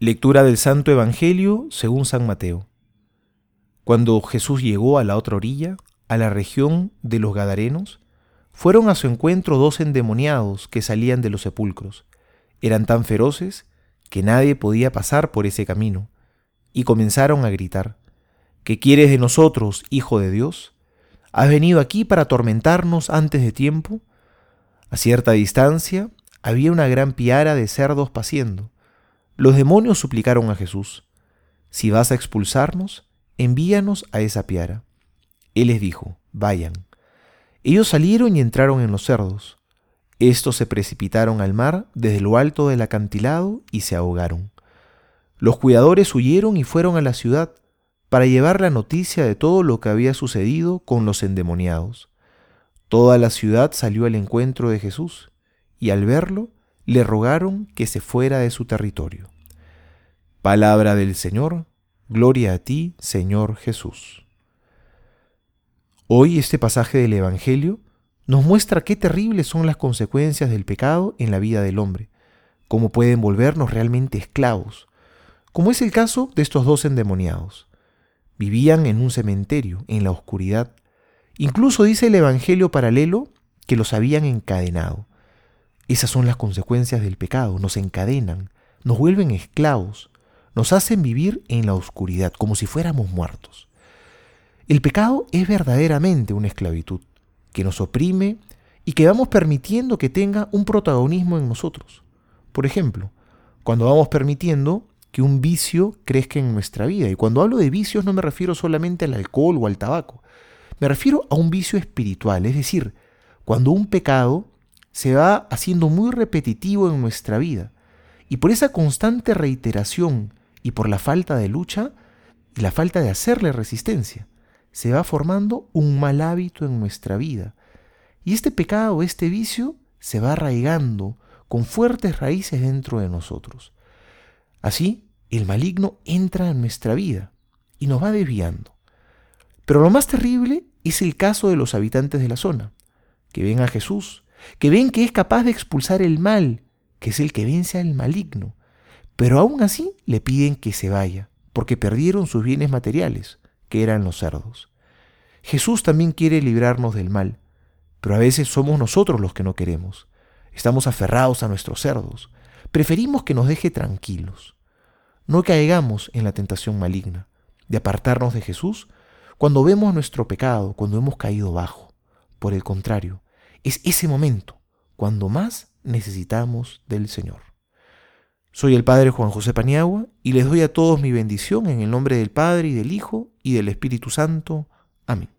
Lectura del Santo Evangelio según San Mateo. Cuando Jesús llegó a la otra orilla, a la región de los Gadarenos, fueron a su encuentro dos endemoniados que salían de los sepulcros. Eran tan feroces que nadie podía pasar por ese camino, y comenzaron a gritar, ¿Qué quieres de nosotros, Hijo de Dios? ¿Has venido aquí para atormentarnos antes de tiempo? A cierta distancia había una gran piara de cerdos paciendo los demonios suplicaron a Jesús, si vas a expulsarnos, envíanos a esa piara. Él les dijo, vayan. Ellos salieron y entraron en los cerdos. Estos se precipitaron al mar desde lo alto del acantilado y se ahogaron. Los cuidadores huyeron y fueron a la ciudad para llevar la noticia de todo lo que había sucedido con los endemoniados. Toda la ciudad salió al encuentro de Jesús, y al verlo, le rogaron que se fuera de su territorio. Palabra del Señor, gloria a ti, Señor Jesús. Hoy este pasaje del Evangelio nos muestra qué terribles son las consecuencias del pecado en la vida del hombre, cómo pueden volvernos realmente esclavos, como es el caso de estos dos endemoniados. Vivían en un cementerio, en la oscuridad. Incluso dice el Evangelio paralelo que los habían encadenado. Esas son las consecuencias del pecado, nos encadenan, nos vuelven esclavos, nos hacen vivir en la oscuridad, como si fuéramos muertos. El pecado es verdaderamente una esclavitud que nos oprime y que vamos permitiendo que tenga un protagonismo en nosotros. Por ejemplo, cuando vamos permitiendo que un vicio crezca en nuestra vida. Y cuando hablo de vicios no me refiero solamente al alcohol o al tabaco, me refiero a un vicio espiritual, es decir, cuando un pecado se va haciendo muy repetitivo en nuestra vida. Y por esa constante reiteración y por la falta de lucha y la falta de hacerle resistencia, se va formando un mal hábito en nuestra vida. Y este pecado, este vicio, se va arraigando con fuertes raíces dentro de nosotros. Así, el maligno entra en nuestra vida y nos va desviando. Pero lo más terrible es el caso de los habitantes de la zona, que ven a Jesús que ven que es capaz de expulsar el mal, que es el que vence al maligno, pero aún así le piden que se vaya, porque perdieron sus bienes materiales, que eran los cerdos. Jesús también quiere librarnos del mal, pero a veces somos nosotros los que no queremos. Estamos aferrados a nuestros cerdos. Preferimos que nos deje tranquilos. No caigamos en la tentación maligna de apartarnos de Jesús cuando vemos nuestro pecado, cuando hemos caído bajo. Por el contrario, es ese momento cuando más necesitamos del Señor. Soy el Padre Juan José Paniagua y les doy a todos mi bendición en el nombre del Padre y del Hijo y del Espíritu Santo. Amén.